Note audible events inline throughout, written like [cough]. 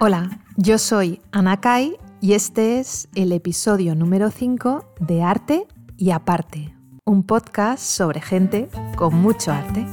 Hola, yo soy Ana Kai y este es el episodio número 5 de Arte y Aparte, un podcast sobre gente con mucho arte.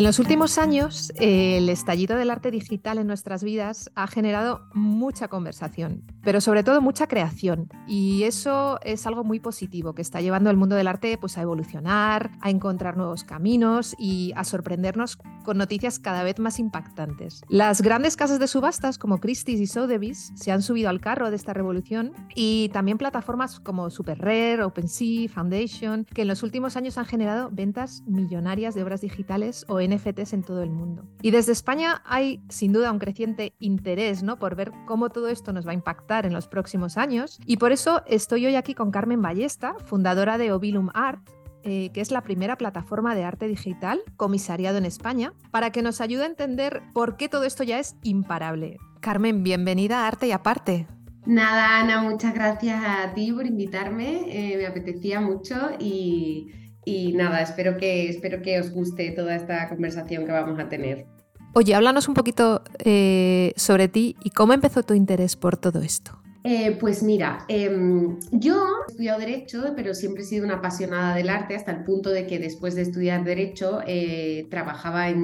En los últimos años, el estallido del arte digital en nuestras vidas ha generado mucha conversación, pero sobre todo mucha creación. Y eso es algo muy positivo que está llevando al mundo del arte pues, a evolucionar, a encontrar nuevos caminos y a sorprendernos con noticias cada vez más impactantes. Las grandes casas de subastas como Christie's y Sotheby's se han subido al carro de esta revolución y también plataformas como Super Rare, OpenSea, Foundation, que en los últimos años han generado ventas millonarias de obras digitales o NFTs en todo el mundo. Y desde España hay sin duda un creciente interés ¿no? por ver cómo todo esto nos va a impactar en los próximos años. Y por eso estoy hoy aquí con Carmen Ballesta, fundadora de Ovilum Art, eh, que es la primera plataforma de arte digital comisariado en España, para que nos ayude a entender por qué todo esto ya es imparable. Carmen, bienvenida a Arte y Aparte. Nada, Ana, muchas gracias a ti por invitarme. Eh, me apetecía mucho y, y nada, espero que, espero que os guste toda esta conversación que vamos a tener. Oye, háblanos un poquito eh, sobre ti y cómo empezó tu interés por todo esto. Eh, pues mira, em, yo he estudiado Derecho, pero siempre he sido una apasionada del arte, hasta el punto de que después de estudiar Derecho eh, trabajaba en,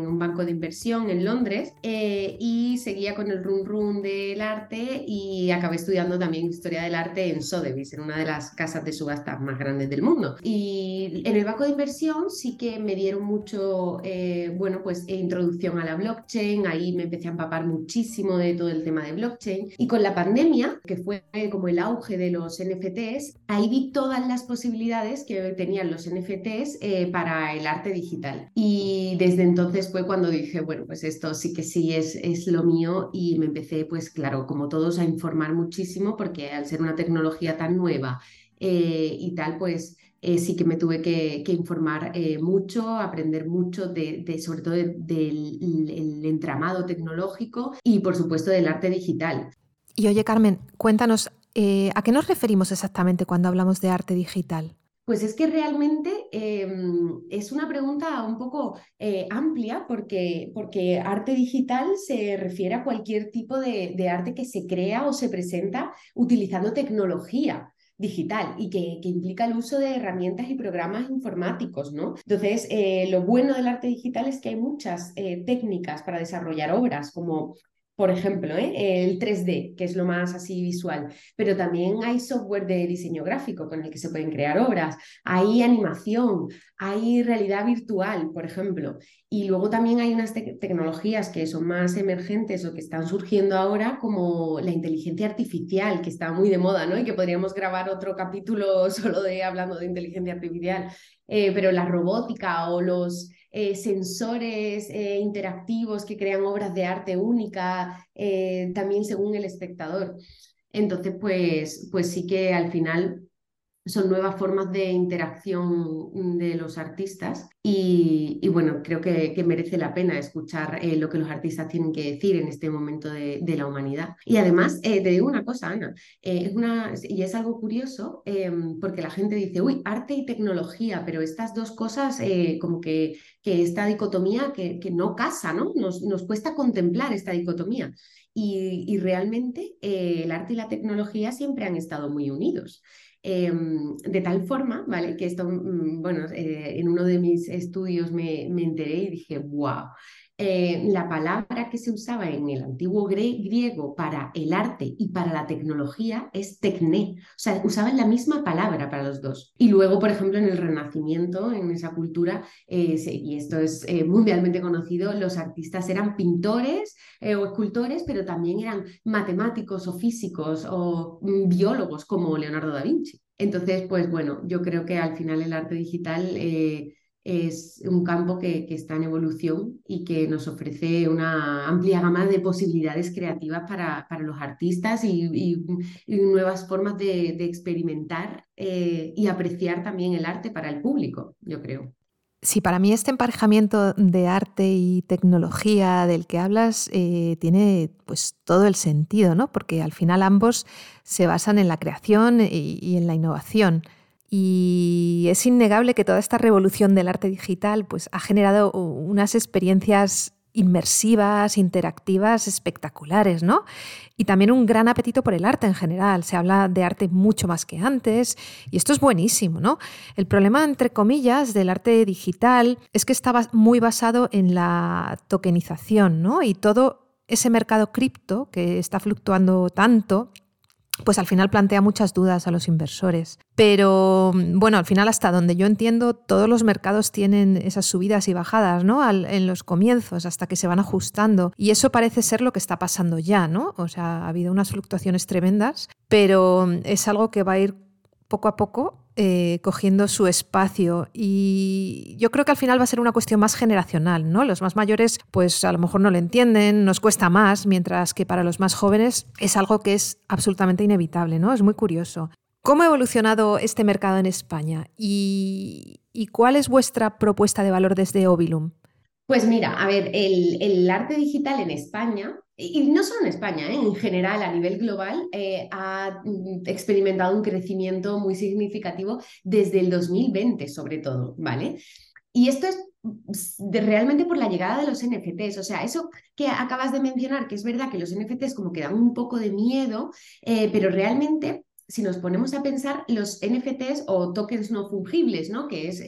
un banco de inversión en Londres eh, y seguía con el run run del arte y acabé estudiando también Historia del Arte en Sotheby's, en una de las casas de subastas más grandes del mundo. Y en el banco de inversión sí que me dieron mucho, bueno, pues introducción a la blockchain, ahí me empecé a empapar muchísimo de todo el tema de blockchain y con la pandemia que fue como el auge de los NFTs, ahí vi todas las posibilidades que tenían los NFTs eh, para el arte digital. Y desde entonces fue cuando dije, bueno, pues esto sí que sí es, es lo mío y me empecé, pues claro, como todos, a informar muchísimo porque al ser una tecnología tan nueva eh, y tal, pues... Eh, sí que me tuve que, informar mucho, aprender mucho de, sobre todo del entramado tecnológico y por supuesto del arte digital. Y oye, Carmen, cuéntanos, eh, ¿a qué nos referimos exactamente cuando hablamos de arte digital? Pues es que realmente em, es una pregunta un poco eh, amplia porque, porque, arte digital se refiere a cualquier tipo de, arte que se crea o se presenta utilizando tecnología digital y que, implica el uso de herramientas y programas informáticos, ¿no? Entonces, eh, lo bueno del arte digital es que hay muchas técnicas para desarrollar obras, como por ejemplo, ¿eh? el 3D, que es lo más así visual, pero también hay software de diseño gráfico con el que se pueden crear obras, hay animación, hay realidad virtual, por ejemplo, y luego también hay unas tecnologías que son más emergentes o que están surgiendo ahora, como la inteligencia artificial, que está muy de moda, ¿no? Y que podríamos grabar otro capítulo [laughs] solo de hablando de inteligencia artificial, eh, pero la robótica o los eh, sensores eh, interactivos que crean obras de arte única, eh, también según el espectador. Entonces, pues, pues sí que al final son nuevas formas de interacción de los artistas y, bueno, creo que, merece la pena escuchar eh, lo que los artistas tienen que decir en este momento de, la humanidad. Y además, eh, te digo una cosa, Ana, eh, es una, y es algo curioso em, porque la gente dice, uy, arte y tecnología, pero estas dos cosas como que, que esta dicotomía que, que no casa, ¿no? Nos, nos cuesta contemplar esta dicotomía. Y, realmente el arte y la tecnología siempre han estado muy unidos. Em, de tal forma, ¿vale? Que esto, mm, bueno, eh, en uno de mis estudios me, me enteré y dije, wow, eh, la palabra que se usaba en el antiguo griego para el arte y para la tecnología es tecné, o sea, usaban la misma palabra para los dos. Y luego, por ejemplo, en el Renacimiento, en esa cultura, eh, y esto es eh, mundialmente conocido, los artistas eran pintores o escultores, pero también eran matemáticos o físicos o mm, biólogos como Leonardo da Vinci. Entonces, pues bueno, yo creo que al final el arte digital es un campo que, está en evolución y que nos ofrece una amplia gama de posibilidades creativas para, para los artistas y, nuevas formas de, experimentar eh, y apreciar también el arte para el público, yo creo. Sí, para mí este emparejamiento de arte y tecnología del que hablas eh, tiene pues todo el sentido, ¿no? Porque al final ambos se basan en la creación y, y, en la innovación. Y es innegable que toda esta revolución del arte digital pues, ha generado unas experiencias inmersivas, interactivas, espectaculares, ¿no? Y también un gran apetito por el arte en general. Se habla de arte mucho más que antes y esto es buenísimo, ¿no? El problema, entre comillas, del arte digital es que está muy basado en la tokenización, ¿no? Y todo ese mercado cripto que está fluctuando tanto pues al final plantea muchas dudas a los inversores. Pero bueno, al final hasta donde yo entiendo, todos los mercados tienen esas subidas y bajadas, ¿no? en los comienzos, hasta que se van ajustando. Y eso parece ser lo que está pasando ya, ¿no? O sea, ha habido unas fluctuaciones tremendas, pero es algo que va a ir poco a poco eh, cogiendo su espacio. Y yo creo que al final va a ser una cuestión más generacional, ¿no? Los más mayores, pues a lo mejor no lo entienden, nos cuesta más, mientras que para los más jóvenes es algo que es absolutamente inevitable, ¿no? Es muy curioso. ¿Cómo ha evolucionado este mercado en España? ¿Y, y cuál es vuestra propuesta de valor desde Ovilum? Pues mira, a ver, el, el arte digital en España y no solo en España, ¿eh? en general a nivel global, eh, ha mm, experimentado un crecimiento muy significativo desde el 2020 sobre todo, ¿vale? Y esto es realmente por la llegada de los NFTs, o sea, eso que acabas de mencionar, que es verdad que los NFTs como que dan un poco de miedo, eh, pero realmente si nos ponemos a pensar, los NFTs o tokens no fungibles, ¿no? Que es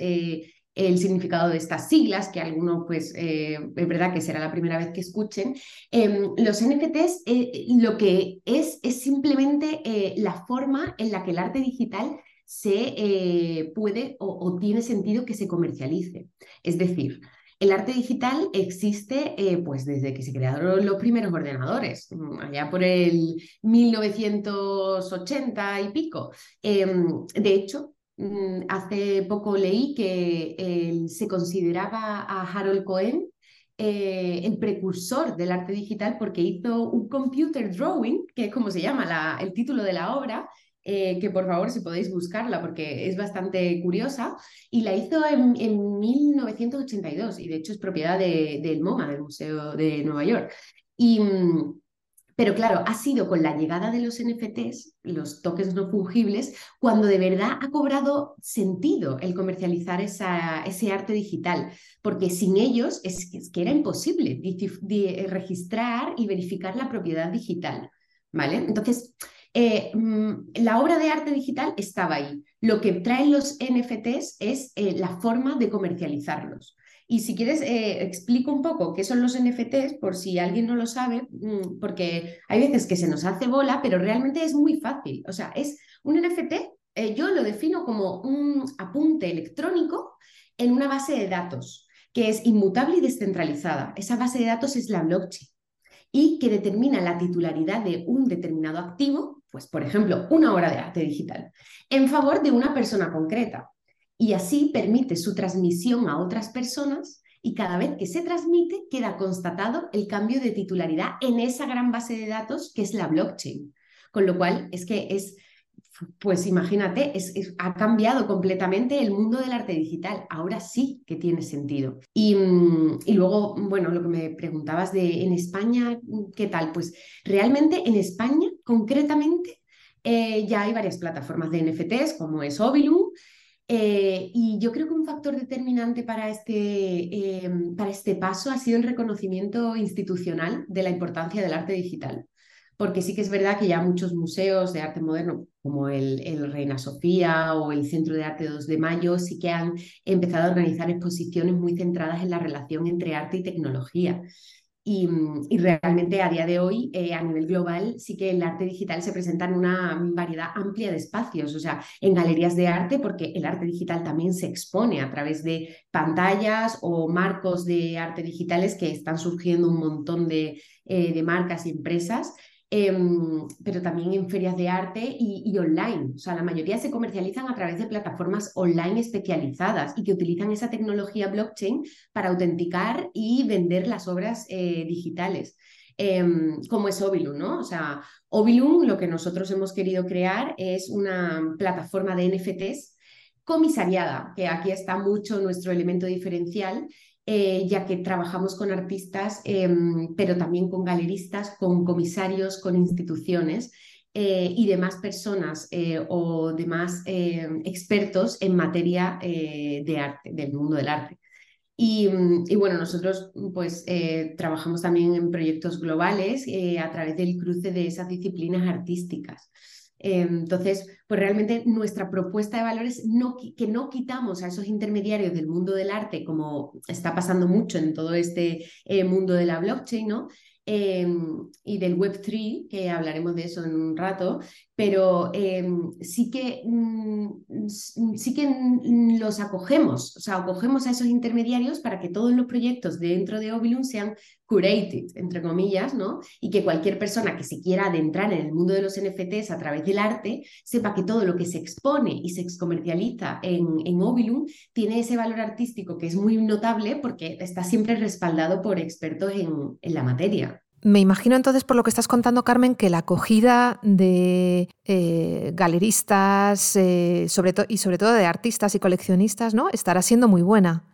el significado de estas siglas, que algunos, pues, eh, es verdad que será la primera vez que escuchen. Em, los NFTs eh, lo que es es simplemente eh, la forma en la que el arte digital se puede o, tiene sentido que se comercialice. Es decir, el arte digital existe pues desde que se crearon los primeros ordenadores, mm, allá por el 1980 y pico. Em, de hecho, hace poco leí que se consideraba a Harold Cohen eh, el precursor del arte digital porque hizo un computer drawing, que es como se llama el título de la obra, eh, que por favor si podéis buscarla porque es bastante curiosa, y la hizo en, 1982 y de hecho es propiedad del MoMA, del Museo de Nueva York. Mm, pero claro, ha sido con la llegada de los NFTs, los tokens no fungibles, cuando de verdad ha cobrado sentido el comercializar esa, ese arte digital, porque sin ellos es, que era imposible registrar y verificar la propiedad digital. ¿Vale? Entonces, eh, mm, la obra de arte digital estaba ahí. Lo que traen los NFTs es eh, la forma de comercializarlos. Y si quieres, eh, explico un poco qué son los NFTs, por si alguien no lo sabe, mm, porque hay veces que se nos hace bola, pero realmente es muy fácil. O sea, es un NFT, eh, yo lo defino como un apunte electrónico en una base de datos que es inmutable y descentralizada. Esa base de datos es la blockchain y que determina la titularidad de un determinado activo, pues por ejemplo, una obra de arte digital, en favor de una persona concreta y así permite su transmisión a otras personas y cada vez que se transmite queda constatado el cambio de titularidad en esa gran base de datos que es la blockchain. Con lo cual es que es, pues imagínate, es, ha cambiado completamente el mundo del arte digital. Ahora sí que tiene sentido. Y, mm, y, luego, bueno, lo que me preguntabas de en España, ¿qué tal? Pues realmente en España, concretamente, eh, ya hay varias plataformas de NFTs como es Ovilum, eh, y yo creo que un factor determinante para este, em, para este paso ha sido el reconocimiento institucional de la importancia del arte digital. Porque sí que es verdad que ya muchos museos de arte moderno, como el, el Reina Sofía o el Centro de Arte 2 de Mayo, sí que han empezado a organizar exposiciones muy centradas en la relación entre arte y tecnología. Y, realmente a día de hoy, eh, a nivel global, sí que el arte digital se presenta en una variedad amplia de espacios, o sea, en galerías de arte, porque el arte digital también se expone a través de pantallas o marcos de arte digitales que están surgiendo un montón de, eh, de marcas y empresas. Em, pero también en ferias de arte y, online. O sea, la mayoría se comercializan a través de plataformas online especializadas y que utilizan esa tecnología blockchain para autenticar y vender las obras eh, digitales. Em, como es Ovilum, ¿no? O sea, Ovilum lo que nosotros hemos querido crear es una plataforma de NFTs comisariada, que aquí está mucho nuestro elemento diferencial, eh, ya que trabajamos con artistas, em, pero también con galeristas, con comisarios, con instituciones. Eh, y demás personas eh, o demás expertos en materia de arte, del mundo del arte. Y, y bueno, nosotros pues trabajamos también en proyectos globales a través del cruce de esas disciplinas artísticas. Entonces, pues realmente nuestra propuesta de valores no, que no quitamos a esos intermediarios del mundo del arte, como está pasando mucho en todo este eh, mundo de la blockchain, ¿no? Em, y del Web3, que hablaremos de eso en un rato, pero em, sí, que, mm, sí que los acogemos, o sea, acogemos a esos intermediarios para que todos los proyectos dentro de Ovilum sean curated, entre comillas, ¿no? Y que cualquier persona que se quiera adentrar en el mundo de los NFTs a través del arte sepa que todo lo que se expone y se comercializa en, en Ovilum tiene ese valor artístico que es muy notable porque está siempre respaldado por expertos en, en la materia. Me imagino entonces, por lo que estás contando, Carmen, que la acogida de eh, galeristas eh, y sobre todo de artistas y coleccionistas ¿no? estará siendo muy buena.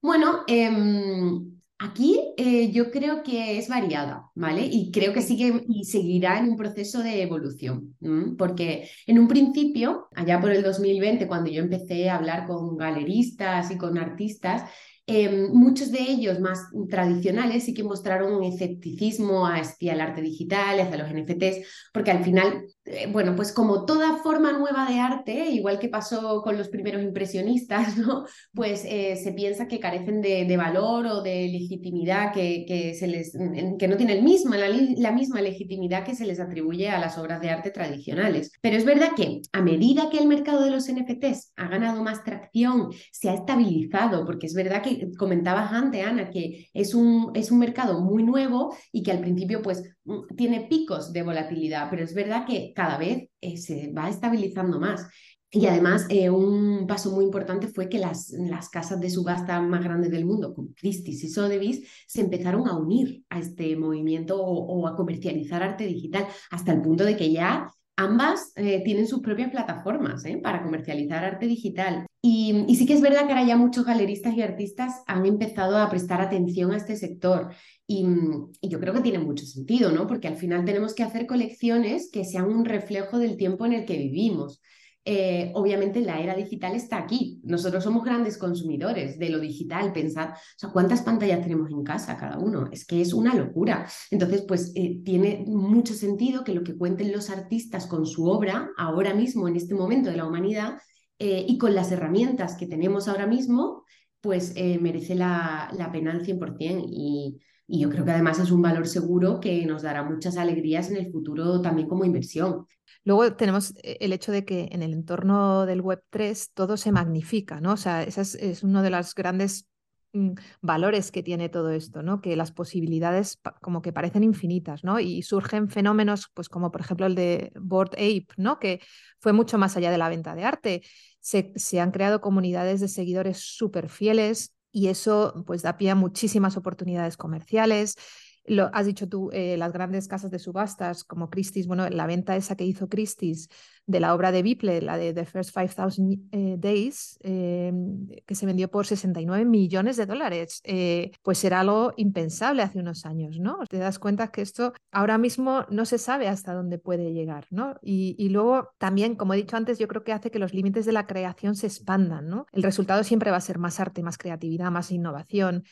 Bueno, em, aquí eh, yo creo que es variada, ¿vale? Y creo que sigue y seguirá en un proceso de evolución, porque en un principio, allá por el 2020, cuando yo empecé a hablar con galeristas y con artistas, Em, muchos de ellos más tradicionales sí que mostraron un escepticismo hacia el arte digital, hacia los NFTs, porque al final, bueno, pues como toda forma nueva de arte, igual que pasó con los primeros impresionistas, [laughs] ¿no? Pues eh, se piensa que carecen de, valor o de legitimidad que, que, se les, que no tienen el mismo, la, la misma legitimidad que se les atribuye a las obras de arte tradicionales. Pero es verdad que a medida que el mercado de los NFTs ha ganado más tracción, se ha estabilizado, porque es verdad que comentabas antes, Ana, que es un, es un mercado muy nuevo y que al principio pues tiene picos de volatilidad, pero es verdad que cada vez eh, se va estabilizando más. Y además, eh, un paso muy importante fue que las, las, casas de subasta más grandes del mundo, como Christie's y Sotheby's, se empezaron a unir a este movimiento o, a comercializar arte digital, hasta el punto de que ya ambas eh, tienen sus propias plataformas para comercializar arte digital. Y, sí que es verdad que ahora ya muchos galeristas y artistas han empezado a prestar atención a este sector y, yo creo que tiene mucho sentido, ¿no? Porque al final tenemos que hacer colecciones que sean un reflejo del tiempo en el que vivimos. Eh, obviamente la era digital está aquí. Nosotros somos grandes consumidores de lo digital. Pensad, o sea, ¿cuántas pantallas tenemos en casa cada uno? Es que es una locura. Entonces, pues eh, tiene mucho sentido que lo que cuenten los artistas con su obra, ahora mismo, en este momento de la humanidad, eh, y con las herramientas que tenemos ahora mismo, pues merece la, pena al 100%. Y, y yo creo que además es un valor seguro que nos dará muchas alegrías en el futuro también como inversión. Luego tenemos eh, el hecho de que en el entorno del Web3 todo se magnifica, ¿no? O sea, ese es, uno de los grandes mm, valores que tiene todo esto, ¿no? Que las posibilidades como que parecen infinitas, ¿no? Y surgen fenómenos, pues como por ejemplo el de Board Ape, ¿no? Que fue mucho más allá de la venta de arte. Se, se han creado comunidades de seguidores súper fieles y eso pues da pie a muchísimas oportunidades comerciales. Lo, has dicho tú, eh, las grandes casas de subastas como Christie's, bueno, la venta esa que hizo Christie's de la obra de Biple, la de The First 5000 eh, Days, eh, que se vendió por 69 millones de dólares, pues era algo impensable hace unos años, ¿no? Te das cuenta que esto ahora mismo no se sabe hasta dónde puede llegar, ¿no? Y, y luego también, como he dicho antes, yo creo que hace que los límites de la creación se expandan, ¿no? El resultado siempre va a ser más arte, más creatividad, más innovación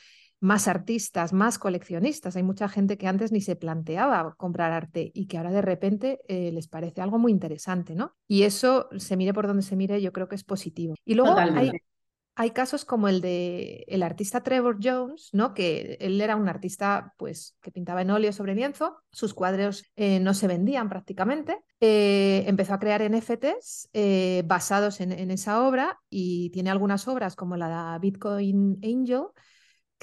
más artistas, más coleccionistas. Hay mucha gente que antes ni se planteaba comprar arte y que ahora de repente eh, les parece algo muy interesante, ¿no? Y eso, se mire por donde se mire, yo creo que es positivo. Y luego hay, casos como el de el artista Trevor Jones, ¿no? Que él era un artista, pues, que pintaba en óleo sobre lienzo, sus cuadros eh, no se vendían prácticamente. Eh, empezó a crear NFTs basados en, en esa obra y tiene algunas obras como la de Bitcoin Angel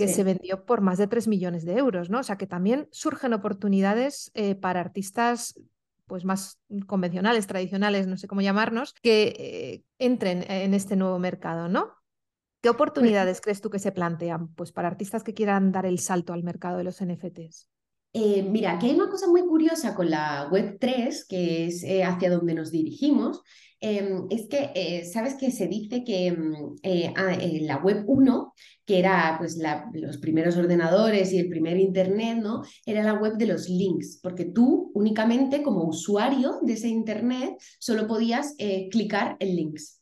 que se vendió por más de 3 millones de euros, ¿no? O sea que también surgen oportunidades eh, para artistas pues más convencionales, tradicionales, no sé cómo llamarnos, que eh, entren en este nuevo mercado, ¿no? ¿Qué pues oportunidades crees tú que se plantean pues, para artistas que quieran dar el salto al mercado de los NFTs? Eh, mira, aquí hay una cosa muy curiosa con la Web3, que es hacia donde nos dirigimos, em, es que, eh, ¿sabes que Se dice que mm, eh, ah, la web 1, que era pues, los primeros ordenadores y el primer Internet, ¿no? Era la web de los links, porque tú únicamente como usuario de ese Internet solo podías clicar en links.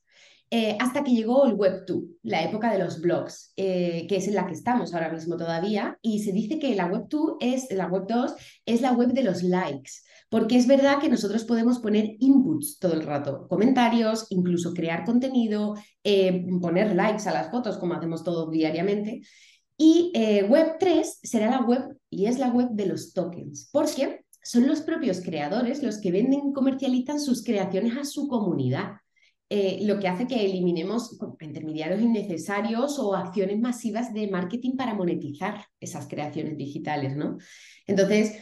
Eh, hasta que llegó el Web 2, la época de los blogs, eh, que es en la que estamos ahora mismo todavía, y se dice que la Web 2 es, la Web 2 es la web de los likes, porque es verdad que nosotros podemos poner inputs todo el rato, comentarios, incluso crear contenido, eh, poner likes a las fotos, como hacemos todos diariamente. Y Web 3 será la web y es la web de los tokens, porque son los propios creadores los que venden y comercializan sus creaciones a su comunidad. Eh, lo que hace que eliminemos intermediarios innecesarios o acciones masivas de marketing para monetizar esas creaciones digitales, ¿no? Entonces,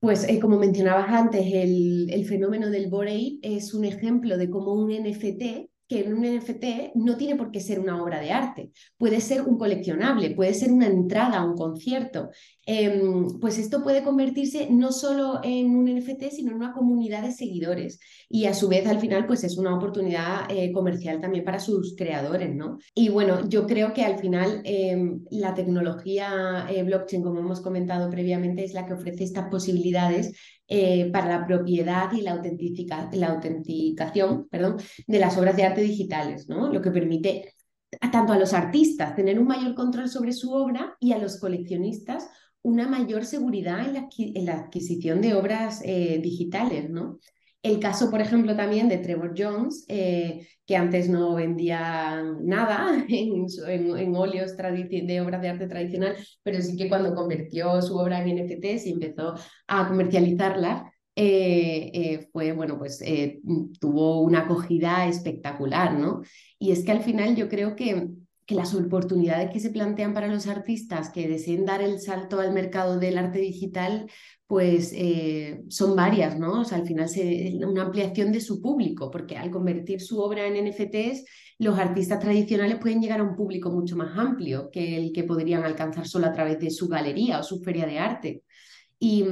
pues eh, como mencionabas antes, el, el fenómeno del Borei es un ejemplo de cómo un NFT que en un NFT no tiene por qué ser una obra de arte, puede ser un coleccionable, puede ser una entrada a un concierto. Em, pues esto puede convertirse no solo en un NFT, sino en una comunidad de seguidores. Y a su vez, al final, pues es una oportunidad eh, comercial también para sus creadores, ¿no? Y bueno, yo creo que al final em, la tecnología eh, blockchain, como hemos comentado previamente, es la que ofrece estas posibilidades eh, para la propiedad y la, autenticación de las obras de arte digitales, ¿no? lo que permite tanto a los artistas tener un mayor control sobre su obra y a los coleccionistas una mayor seguridad en la, adquisición de obras eh, digitales. ¿no? El caso, por ejemplo, también de Trevor Jones, eh, que antes no vendía nada [laughs] en, en, óleos de obras de arte tradicional, pero sí que cuando convirtió su obra en NFTs y empezó a comercializarla, eh, eh, fue, bueno, pues tuvo una acogida espectacular, ¿no? Y es que al final yo creo que que las oportunidades que se plantean para los artistas que deseen dar el salto al mercado del arte digital, pues eh, son varias, ¿no? O sea, al final es una ampliación de su público, porque al convertir su obra en NFTs, los artistas tradicionales pueden llegar a un público mucho más amplio que el que podrían alcanzar solo a través de su galería o su feria de arte. Y,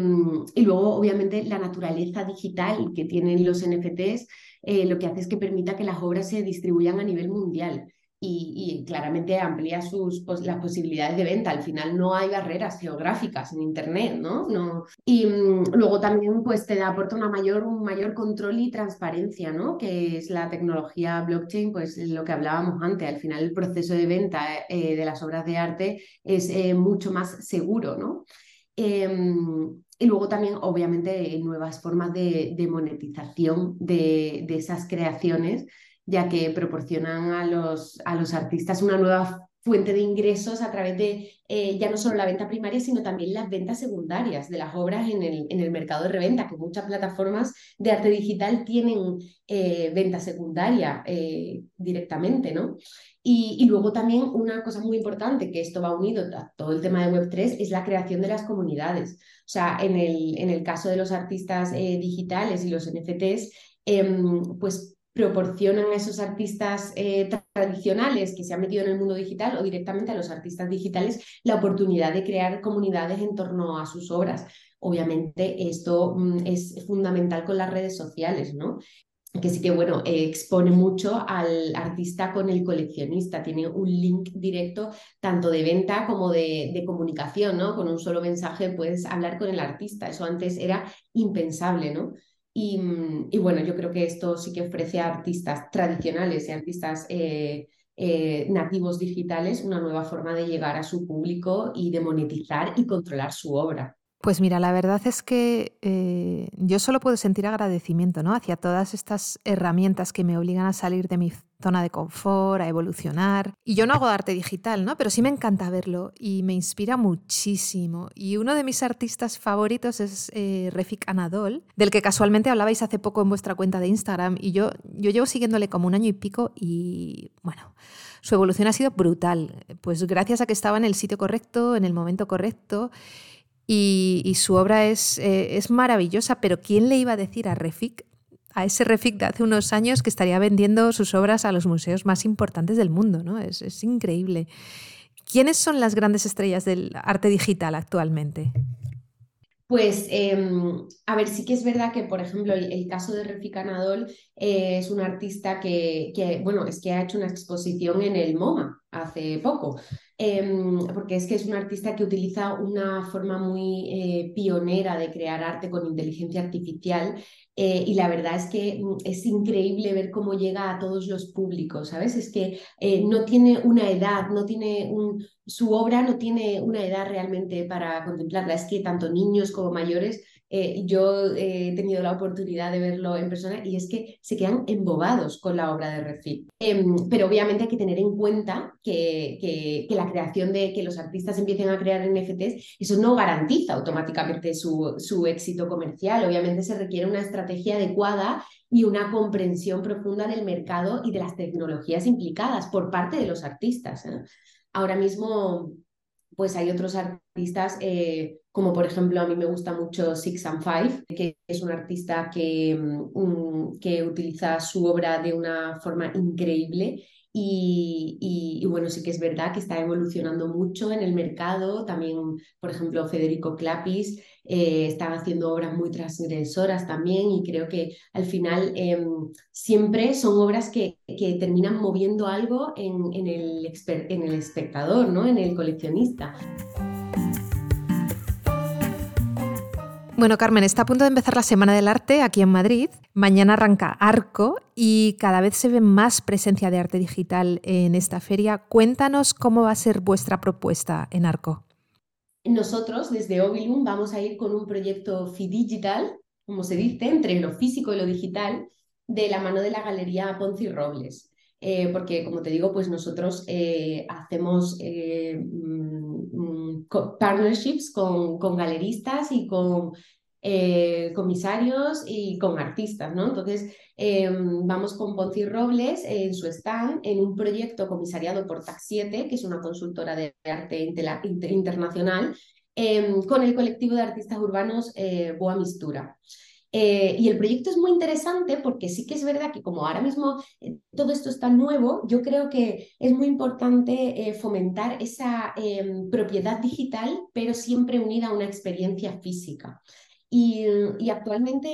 luego, obviamente, la naturaleza digital que tienen los NFTs eh, lo que hace es que permita que las obras se distribuyan a nivel mundial y, claramente amplía sus, las posibilidades de venta. Al final no hay barreras geográficas en Internet, ¿no? no y mm, luego también pues te aporta una mayor, un mayor control y transparencia, ¿no? Que es la tecnología blockchain, pues es lo que hablábamos antes. Al final el proceso de venta eh, de las obras de arte es eh, mucho más seguro, ¿no? Em, y luego también, obviamente, nuevas formas de, de monetización de, de esas creaciones ya que proporcionan a los, a los artistas una nueva fuente de ingresos a través de eh, ya no solo la venta primaria, sino también las ventas secundarias de las obras en el, en el mercado de reventa, que muchas plataformas de arte digital tienen eh, venta secundaria eh, directamente, ¿no? Y, luego también una cosa muy importante, que esto va unido a todo el tema de Web3, es la creación de las comunidades. O sea, en el, en el caso de los artistas digitales y los NFTs, em, pues proporcionan a esos artistas eh, tradicionales que se han metido en el mundo digital o directamente a los artistas digitales la oportunidad de crear comunidades en torno a sus obras. Obviamente esto mm, es fundamental con las redes sociales, ¿no? que sí que, bueno, expone mucho al artista con el coleccionista, tiene un link directo tanto de venta como de, de, comunicación, ¿no? Con un solo mensaje puedes hablar con el artista, eso antes era impensable, ¿no? Mm, y, bueno, yo creo que esto sí que ofrece a artistas tradicionales y artistas eh, eh, nativos digitales una nueva forma de llegar a su público y de monetizar y controlar su obra. Pues mira, la verdad es que eh, yo solo puedo sentir agradecimiento ¿no? hacia todas estas herramientas que me obligan a salir de mi zona de confort, a evolucionar. Y yo no hago arte digital, ¿no? pero sí me encanta verlo y me inspira muchísimo. Y uno de mis artistas favoritos es eh, Refik Anadol, del que casualmente hablabais hace poco en vuestra cuenta de Instagram. Y yo, yo llevo siguiéndole como un año y pico y bueno, su evolución ha sido brutal. Pues gracias a que estaba en el sitio correcto, en el momento correcto y, su obra es, eh, es, maravillosa, pero ¿quién le iba a decir a Refik, a ese Refik de hace unos años que estaría vendiendo sus obras a los museos más importantes del mundo? ¿no? Es, es increíble. ¿Quiénes son las grandes estrellas del arte digital actualmente? Pues, em, a ver, sí que es verdad que, por ejemplo, el, caso de Refika Nadol eh, es un artista que, que, bueno, es que ha hecho una exposición en el MoMA hace poco. Em, porque es que es un artista que utiliza una forma muy eh, pionera de crear arte con inteligencia artificial eh, y la verdad es que mm, es increíble ver cómo llega a todos los públicos, ¿sabes? Es que eh, no tiene una edad, no tiene un, su obra no tiene una edad realmente para contemplarla, es que tanto niños como mayores eh, yo he tenido la oportunidad de verlo en persona y es que se quedan embobados con la obra de Refit. Em, pero obviamente hay que tener en cuenta que, que, la creación de que los artistas empiecen a crear NFTs, eso no garantiza automáticamente su, su éxito comercial. Obviamente se requiere una estrategia adecuada y una comprensión profunda del mercado y de las tecnologías implicadas por parte de los artistas. ¿eh? Ahora mismo pues hay otros artistas, eh, como por ejemplo a mí me gusta mucho Six and Five, que es un artista que, mm, que utiliza su obra de una forma increíble y, bueno, sí que es verdad que está evolucionando mucho en el mercado. También, por ejemplo, Federico Clapis eh, están haciendo obras muy transgresoras también y creo que al final em, siempre son obras que, que, terminan moviendo algo en, en, el, en el espectador, ¿no? en el coleccionista. Bueno, Carmen, está a punto de empezar la Semana del Arte aquí en Madrid. Mañana arranca Arco y cada vez se ve más presencia de arte digital en esta feria. Cuéntanos cómo va a ser vuestra propuesta en Arco. Nosotros, desde Ovilum, vamos a ir con un proyecto FIDigital, como se dice, entre lo físico y lo digital, de la mano de la Galería Ponzi Robles. Eh, porque, como te digo, pues nosotros eh, hacemos eh, mm, mm, partnerships con, con, galeristas y con comisarios y con artistas, ¿no? Entonces, em, vamos con Ponzi Robles en su stand en un proyecto comisariado por TAC7, que es una consultora de arte internacional, em, con el colectivo de artistas urbanos Boa Mistura. Eh, y el proyecto es muy interesante porque sí que es verdad que como ahora mismo eh, todo esto está nuevo, yo creo que es muy importante eh, fomentar esa em, propiedad digital, pero siempre unida a una experiencia física. Y, actualmente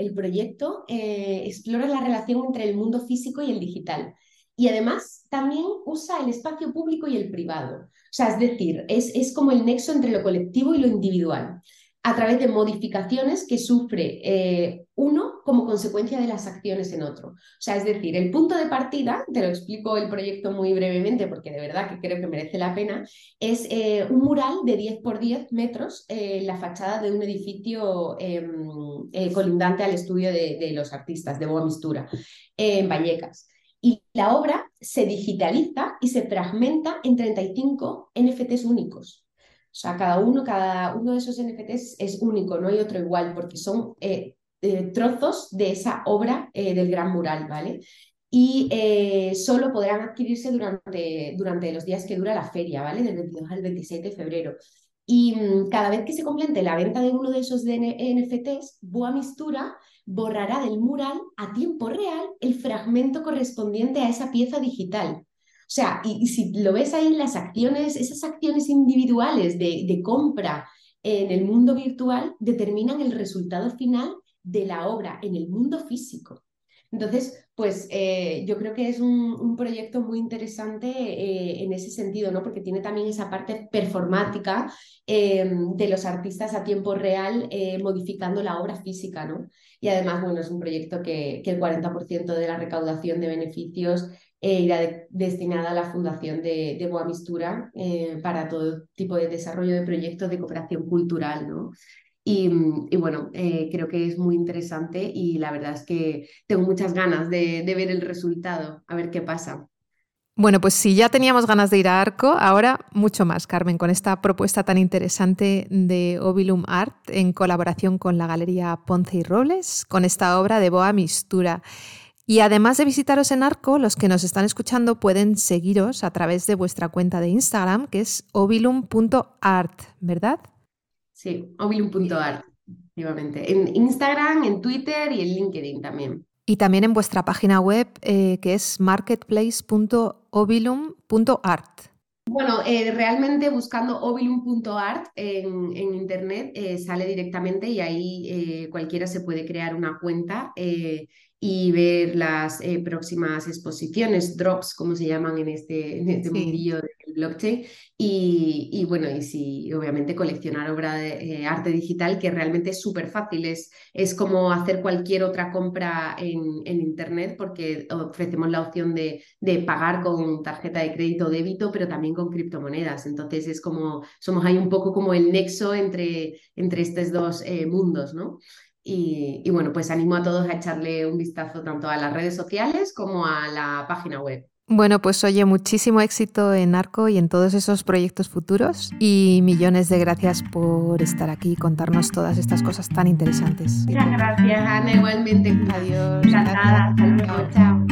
el, proyecto explora la relación entre el mundo físico y el digital. Y además también usa el espacio público y el privado. O sea, es decir, es, es como el nexo entre lo colectivo y lo individual a través de modificaciones que sufre eh, uno como consecuencia de las acciones en otro. O sea, es decir, el punto de partida, te lo explico el proyecto muy brevemente porque de verdad que creo que merece la pena, es eh, un mural de 10 por 10 metros en la fachada de un edificio em, eh, colindante al estudio de, los artistas de Boa Mistura, en Vallecas. Y la obra se digitaliza y se fragmenta en 35 NFTs únicos. O sea, cada uno, cada uno de esos NFTs es único, no hay otro igual, porque son eh, eh, trozos de esa obra eh, del gran mural, ¿vale? Y solo podrán adquirirse durante, durante los días que dura la feria, ¿vale? Del 22 al 26 de febrero. Y mm, cada vez que se complete la venta de uno de esos NFTs, Boa Mistura borrará del mural a tiempo real el fragmento correspondiente a esa pieza digital. O sea, y, si lo ves ahí las acciones, esas acciones individuales de, compra en el mundo virtual determinan el resultado final de la obra en el mundo físico. Entonces, pues eh, yo creo que es un, proyecto muy interesante eh, en ese sentido, ¿no? Porque tiene también esa parte performática em, de los artistas a tiempo real eh, modificando la obra física, ¿no? Y además, bueno, es un proyecto que, el 40% de la recaudación de beneficios irá destinada a la fundación de, de Boa Mistura para todo tipo de desarrollo de proyectos de cooperación cultural, ¿no? Y, bueno, eh, creo que es muy interesante y la verdad es que tengo muchas ganas de, de, ver el resultado, a ver qué pasa. Bueno, pues si ya teníamos ganas de ir a Arco, ahora mucho más, Carmen, con esta propuesta tan interesante de Ovilum Art en colaboración con la Galería Ponce y Robles, con esta obra de Boa Mistura. Y además de visitaros en Arco, los que nos están escuchando pueden seguiros a través de vuestra cuenta de Instagram, que es ovilum.art, ¿verdad? Sí, ovilum.art, efectivamente. En Instagram, en Twitter y en LinkedIn también. Y también en vuestra página web, eh, que es marketplace.ovilum.art. Bueno, eh, realmente buscando ovilum.art en, en, internet eh, sale directamente y ahí eh, cualquiera se puede crear una cuenta y ver las eh, próximas exposiciones, drops, como se llaman en este, en este mundillo del blockchain. Y, y, bueno, y sí, obviamente coleccionar obra de eh, arte digital, que realmente es súper fácil, es, es como hacer cualquier otra compra en, en Internet, porque ofrecemos la opción de, de, pagar con tarjeta de crédito o débito, pero también con criptomonedas. Entonces es como, somos ahí un poco como el nexo entre, entre estos dos eh, mundos, ¿no? Y, bueno, pues animo a todos a echarle un vistazo tanto a las redes sociales como a la página web. Bueno, pues oye, muchísimo éxito en Arco y en todos esos proyectos futuros y millones de gracias por estar aquí y contarnos todas estas cosas tan interesantes. Muchas gracias, Ana, igualmente. Adiós. Encantada, hasta luego, chao.